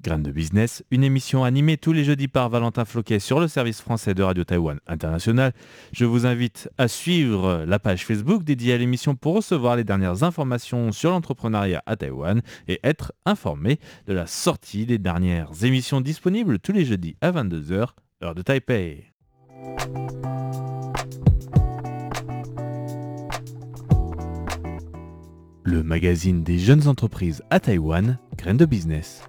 Graines de business, une émission animée tous les jeudis par Valentin Floquet sur le service français de Radio Taïwan International. Je vous invite à suivre la page Facebook dédiée à l'émission pour recevoir les dernières informations sur l'entrepreneuriat à Taïwan et être informé de la sortie des dernières émissions disponibles tous les jeudis à 22h, heure de Taipei. Le magazine des jeunes entreprises à Taïwan, Graines de business.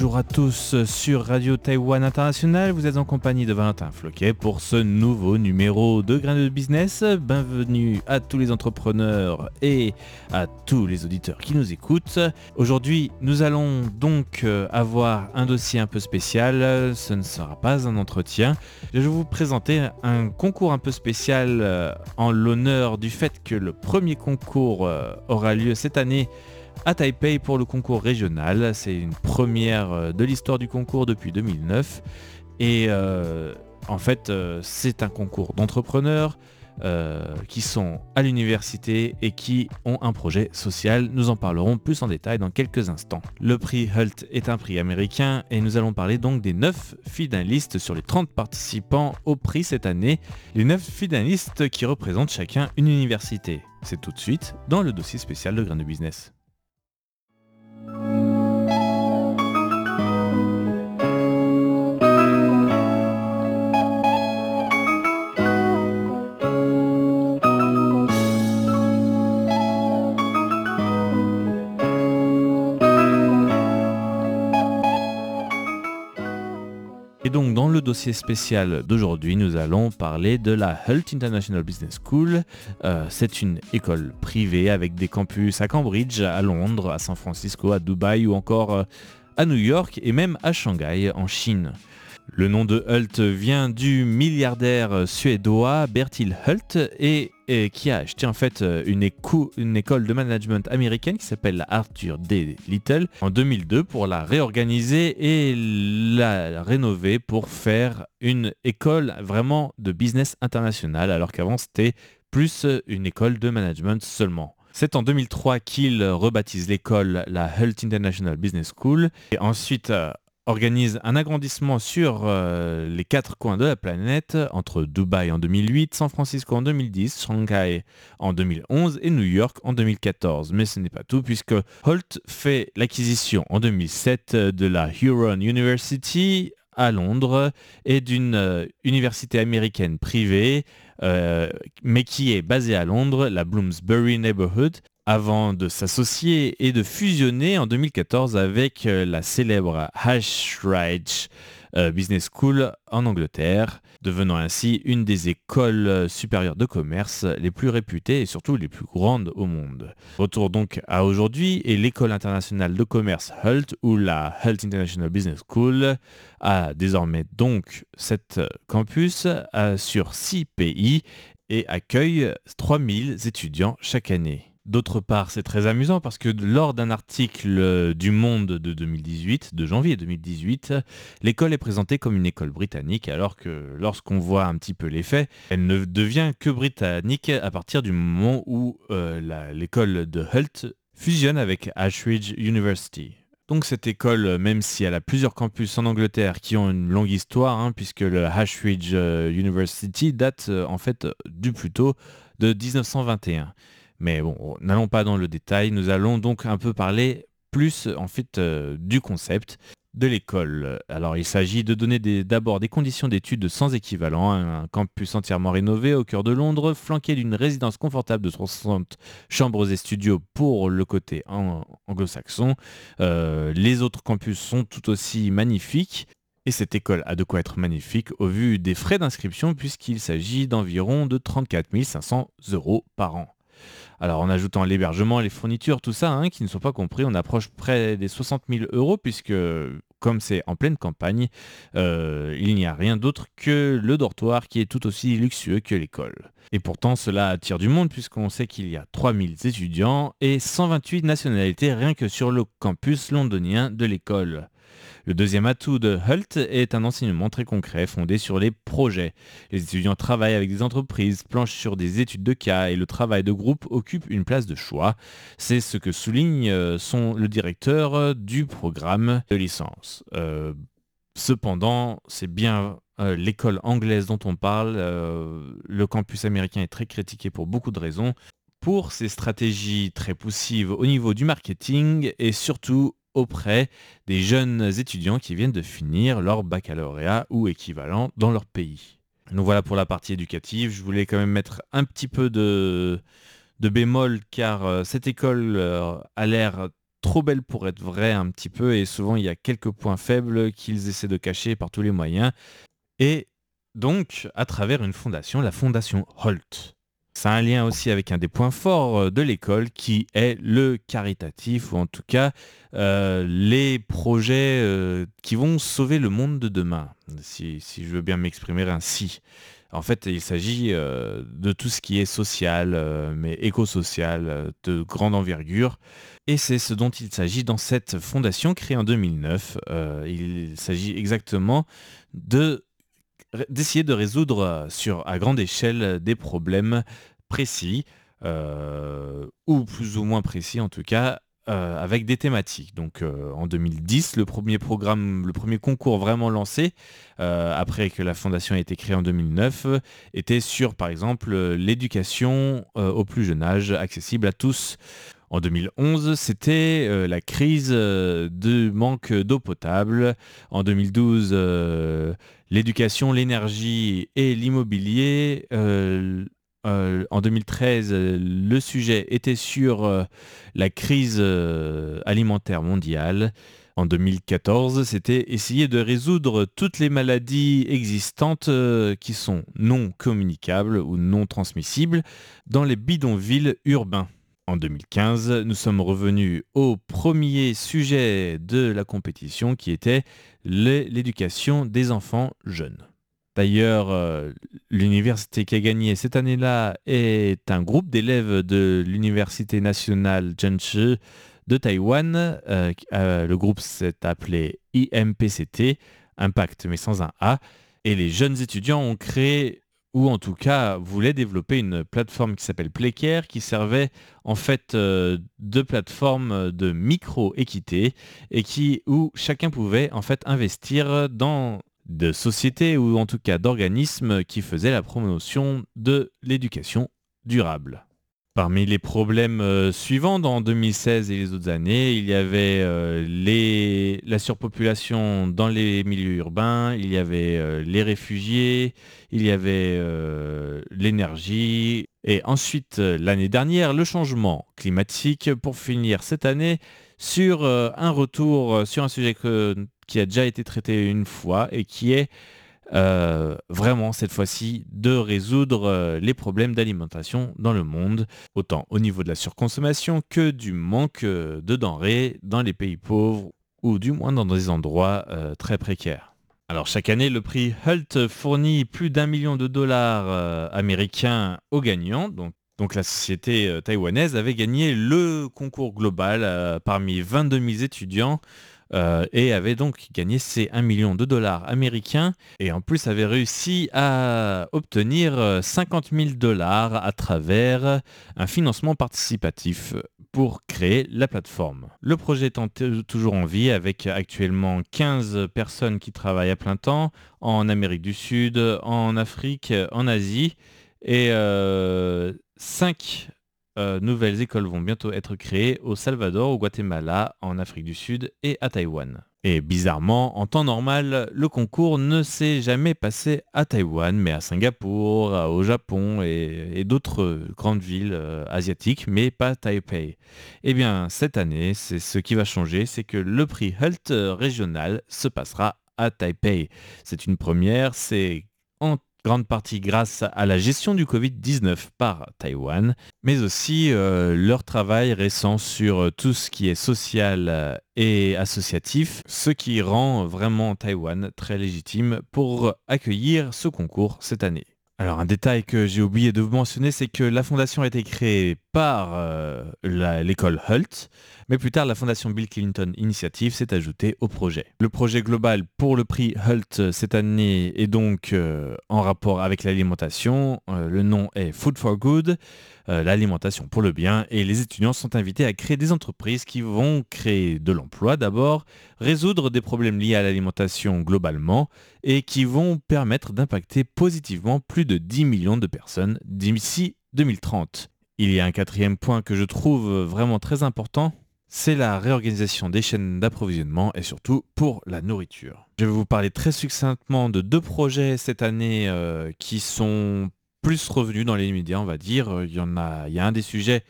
Bonjour à tous sur Radio Taïwan International, vous êtes en compagnie de Valentin Floquet pour ce nouveau numéro de Grain de Business. Bienvenue à tous les entrepreneurs et à tous les auditeurs qui nous écoutent. Aujourd'hui, nous allons donc euh, avoir un dossier un peu spécial, ce ne sera pas un entretien. Je vais vous présenter un concours un peu spécial euh, en l'honneur du fait que le premier concours euh, aura lieu cette année à Taipei pour le concours régional. C'est une première euh, de l'histoire du concours depuis 2009. Et euh, en fait, euh, c'est un concours d'entrepreneurs qui sont à l'université et qui ont un projet social. Nous en parlerons plus en détail dans quelques instants. Le prix Hult est un prix américain et nous allons parler donc des 9 finalistes sur les 30 participants au prix cette année. Les 9 finalistes qui représentent chacun une université. C'est tout de suite dans le dossier spécial de Grain de Business. Et spécial d'aujourd'hui, nous allons parler de la Hult International Business School. Euh, c'est une école privée avec des campus à Cambridge, à Londres, à San Francisco, à Dubaï ou encore euh, à New York et même à Shanghai en Chine. Le nom de Hult vient du milliardaire suédois Bertil Hult et, qui a acheté en fait une, école de management américaine qui s'appelle Arthur D. Little en 2002 pour la réorganiser et la rénover pour faire une école vraiment de business international alors qu'avant c'était plus une école de management seulement. C'est en 2003 qu'il rebaptise l'école la Hult International Business School et ensuite organise un agrandissement sur euh, les quatre coins de la planète entre Dubaï en 2008, San Francisco en 2010, Shanghai en 2011 et New York en 2014. Mais ce n'est pas tout puisque Holt fait l'acquisition en 2007 de la Huron University à Londres et d'une euh, université américaine privée euh, mais qui est basée à Londres, la Bloomsbury Neighborhood, avant de s'associer et de fusionner en 2014 avec euh, la célèbre Ashridge euh, Business School en Angleterre, devenant ainsi une des écoles euh, supérieures de commerce les plus réputées et surtout les plus grandes au monde. Retour donc à aujourd'hui et l'école internationale de commerce HULT ou la HULT International Business School a désormais donc sept campus sur six pays et accueille 3000 étudiants chaque année. D'autre part, c'est très amusant parce que lors d'un article du Monde de 2018, de janvier 2018, l'école est présentée comme une école britannique, alors que lorsqu'on voit un petit peu les faits, elle ne devient que britannique à partir du moment où euh, l'école de Hult fusionne avec Ashridge University. Donc cette école, même si elle a plusieurs campus en Angleterre qui ont une longue histoire, hein, puisque le Ashridge euh, University date euh, en fait du plus tôt de 1921. Mais bon, n'allons pas dans le détail, nous allons donc un peu parler plus en fait euh, du concept de l'école. Alors il s'agit de donner d'abord des, conditions d'études sans équivalent, un campus entièrement rénové au cœur de Londres, flanqué d'une résidence confortable de 60 chambres et studios pour le côté anglo-saxon. Euh, les autres campus sont tout aussi magnifiques. Et cette école a de quoi être magnifique au vu des frais d'inscription puisqu'il s'agit d'environ de 34 500 euros par an. Alors en ajoutant l'hébergement, les fournitures, tout ça, hein, qui ne sont pas compris, on approche près des 60 000 euros puisque comme c'est en pleine campagne, euh, il n'y a rien d'autre que le dortoir qui est tout aussi luxueux que l'école. Et pourtant cela attire du monde puisqu'on sait qu'il y a 3000 étudiants et 128 nationalités rien que sur le campus londonien de l'école. Le deuxième atout de HULT est un enseignement très concret fondé sur les projets. Les étudiants travaillent avec des entreprises, planchent sur des études de cas et le travail de groupe occupe une place de choix. C'est ce que souligne euh, le directeur du programme de licence. Euh, cependant, c'est bien euh, l'école anglaise dont on parle. le campus américain est très critiqué pour beaucoup de raisons pour ses stratégies très poussives au niveau du marketing et surtout auprès des jeunes étudiants qui viennent de finir leur baccalauréat ou équivalent dans leur pays. Nous voilà pour la partie éducative. Je voulais quand même mettre un petit peu de, de bémol car euh, cette école euh, a l'air trop belle pour être vraie un petit peu et souvent il y a quelques points faibles qu'ils essaient de cacher par tous les moyens. Et donc à travers une fondation, la fondation Holt. Ça a un lien aussi avec un des points forts euh, de l'école qui est le caritatif, ou en tout cas euh, les projets euh, qui vont sauver le monde de demain, si, je veux bien m'exprimer ainsi. En fait, il s'agit de tout ce qui est social, mais éco-social, de grande envergure. Et c'est ce dont il s'agit dans cette fondation créée en 2009. il s'agit exactement de d'essayer de résoudre sur, à grande échelle des problèmes précis, euh, ou plus ou moins précis en tout cas, avec des thématiques. Donc en 2010, le premier programme, le premier concours vraiment lancé, après que la fondation a été créée en 2009, était sur par exemple l'éducation au plus jeune âge, accessible à tous. En 2011, c'était la crise de manque d'eau potable. En 2012, l'éducation, l'énergie et l'immobilier. Euh, euh, en 2013, le sujet était sur euh, la crise alimentaire mondiale. En 2014, c'était essayer de résoudre toutes les maladies existantes qui sont non communicables ou non transmissibles dans les bidonvilles urbains. En 2015, nous sommes revenus au premier sujet de la compétition qui était l'éducation des enfants jeunes. D'ailleurs, euh, l'université qui a gagné cette année-là est un groupe d'élèves de l'université nationale Zhengzhi de Taïwan. Euh, euh, le groupe s'est appelé IMPCT, Impact mais sans un A. Et les jeunes étudiants ont créé ou en tout cas voulait développer une plateforme qui s'appelle Playcare, qui servait en fait de plateforme de micro-équité et qui, où chacun pouvait en fait investir dans de sociétés ou en tout cas d'organismes qui faisaient la promotion de l'éducation durable. Parmi les problèmes euh, suivants dans 2016 et les autres années, il y avait euh, la surpopulation dans les milieux urbains, il y avait euh, les réfugiés, il y avait l'énergie, et ensuite l'année dernière, le changement climatique, pour finir cette année sur un retour sur un sujet qui a déjà été traité une fois et qui est euh, vraiment cette fois-ci de résoudre euh, les problèmes d'alimentation dans le monde, autant au niveau de la surconsommation que du manque euh, de denrées dans les pays pauvres ou du moins dans des endroits très précaires. Alors chaque année, le prix HULT fournit plus d'un million de dollars américains aux gagnants, donc donc la société taïwanaise avait gagné le concours global parmi 22 000 étudiants euh, et avait donc gagné ses 1 million de dollars américains et en plus avait réussi à obtenir 50 euh, 000 dollars à travers un financement participatif pour créer la plateforme. Le projet est toujours en vie avec actuellement 15 personnes qui travaillent à plein temps en Amérique du Sud, en Afrique, en Asie et 5 euh, euh, nouvelles écoles vont bientôt être créées au Salvador, au Guatemala, en Afrique du Sud et à Taïwan. Et bizarrement, en temps normal, le concours ne s'est jamais passé à Taïwan, mais à Singapour, au Japon et, d'autres grandes villes euh, asiatiques, mais pas Taipei. Eh bien, cette année, c'est ce qui va changer, c'est que le prix Hult régional se passera à Taipei. C'est une première, c'est en grande partie grâce à la gestion du Covid-19 par Taïwan, mais aussi euh, leur travail récent sur euh, tout ce qui est social euh, et associatif, ce qui rend vraiment Taïwan très légitime pour accueillir ce concours cette année. Alors un détail que j'ai oublié de vous mentionner, c'est que la fondation a été créée par euh, l'école Hult, mais plus tard la fondation Bill Clinton Initiative s'est ajoutée au projet. Le projet global pour le prix Hult cette année est donc euh, en rapport avec l'alimentation. le nom est Food for Good. Euh, l'alimentation pour le bien et les étudiants sont invités à créer des entreprises qui vont créer de l'emploi d'abord, résoudre des problèmes liés à l'alimentation globalement et qui vont permettre d'impacter positivement plus de 10 millions de personnes d'ici 2030. Il y a un quatrième point que je trouve vraiment très important, c'est la réorganisation des chaînes d'approvisionnement et surtout pour la nourriture. Je vais vous parler très succinctement de deux projets cette année euh, qui sont plus revenu dans les médias, on va dire. Il y en a, il y a un des sujets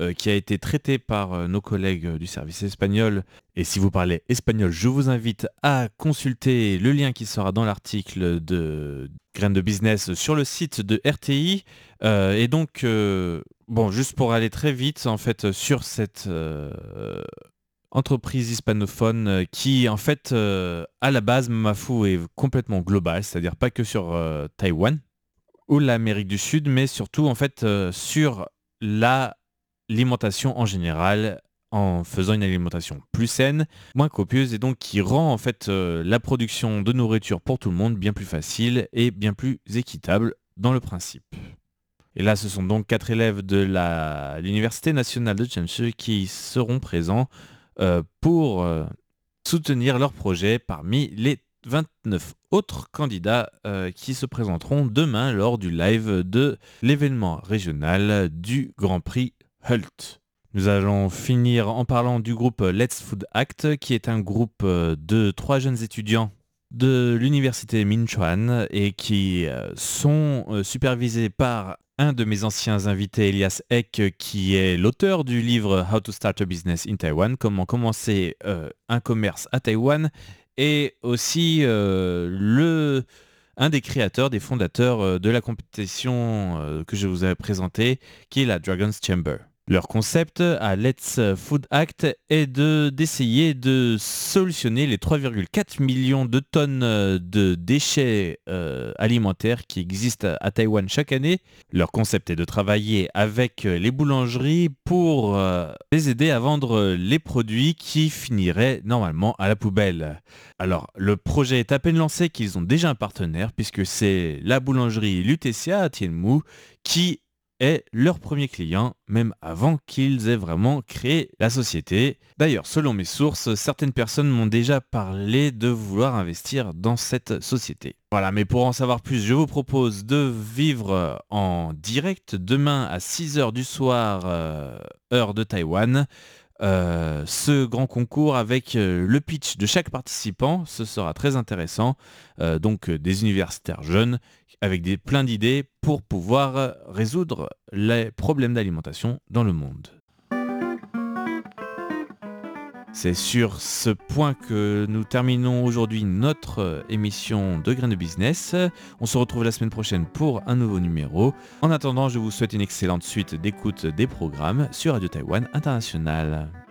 euh, qui a été traité par euh, nos collègues du service espagnol. Et si vous parlez espagnol, je vous invite à consulter le lien qui sera dans l'article de Graines de Business sur le site de RTI. et donc, bon, juste pour aller très vite, en fait, sur cette entreprise hispanophone qui, en fait, à la base, Mafu est complètement globale, c'est-à-dire pas que sur Taïwan, ou l'Amérique du Sud, mais surtout en fait euh, sur l'alimentation en général en faisant une alimentation plus saine, moins copieuse et donc qui rend en fait euh, la production de nourriture pour tout le monde bien plus facile et bien plus équitable dans le principe. Et là, ce sont donc quatre élèves de l'Université nationale de Chemshu qui seront présents euh, pour soutenir leur projet parmi les 29 autres candidats euh, qui se présenteront demain lors du live de l'événement régional du Grand Prix Hult. Nous allons finir en parlant du groupe Let's Food Act, qui est un groupe euh, de trois jeunes étudiants de l'université Minchuan et qui euh, sont supervisés par un de mes anciens invités, Elias Eck, qui est l'auteur du livre How to Start a Business in Taiwan, comment commencer un commerce à Taïwan, et aussi euh, un des créateurs, des fondateurs euh, de la compétition euh, que je vous ai présentée, qui est la Dragon's Chamber. Leur concept à Let's Food Act est de, d'essayer de solutionner les 3,4 millions de tonnes de déchets euh, alimentaires qui existent à Taïwan chaque année. Leur concept est de travailler avec les boulangeries pour euh, les aider à vendre les produits qui finiraient normalement à la poubelle. Alors, le projet est à peine lancé qu'ils ont déjà un partenaire puisque c'est la boulangerie Lutetia à Tienmu qui est leur premier client, même avant qu'ils aient vraiment créé la société. D'ailleurs, selon mes sources, certaines personnes m'ont déjà parlé de vouloir investir dans cette société. Voilà, mais pour en savoir plus, je vous propose de vivre en direct demain à 6h du soir, euh, heure de Taïwan. Euh, ce grand concours avec euh, le pitch de chaque participant. Ce sera très intéressant. donc des universitaires jeunes avec des, plein d'idées pour pouvoir résoudre les problèmes d'alimentation dans le monde. C'est sur ce point que nous terminons aujourd'hui notre émission de Graines de Business. On se retrouve la semaine prochaine pour un nouveau numéro. En attendant, je vous souhaite une excellente suite d'écoute des programmes sur Radio Taïwan International.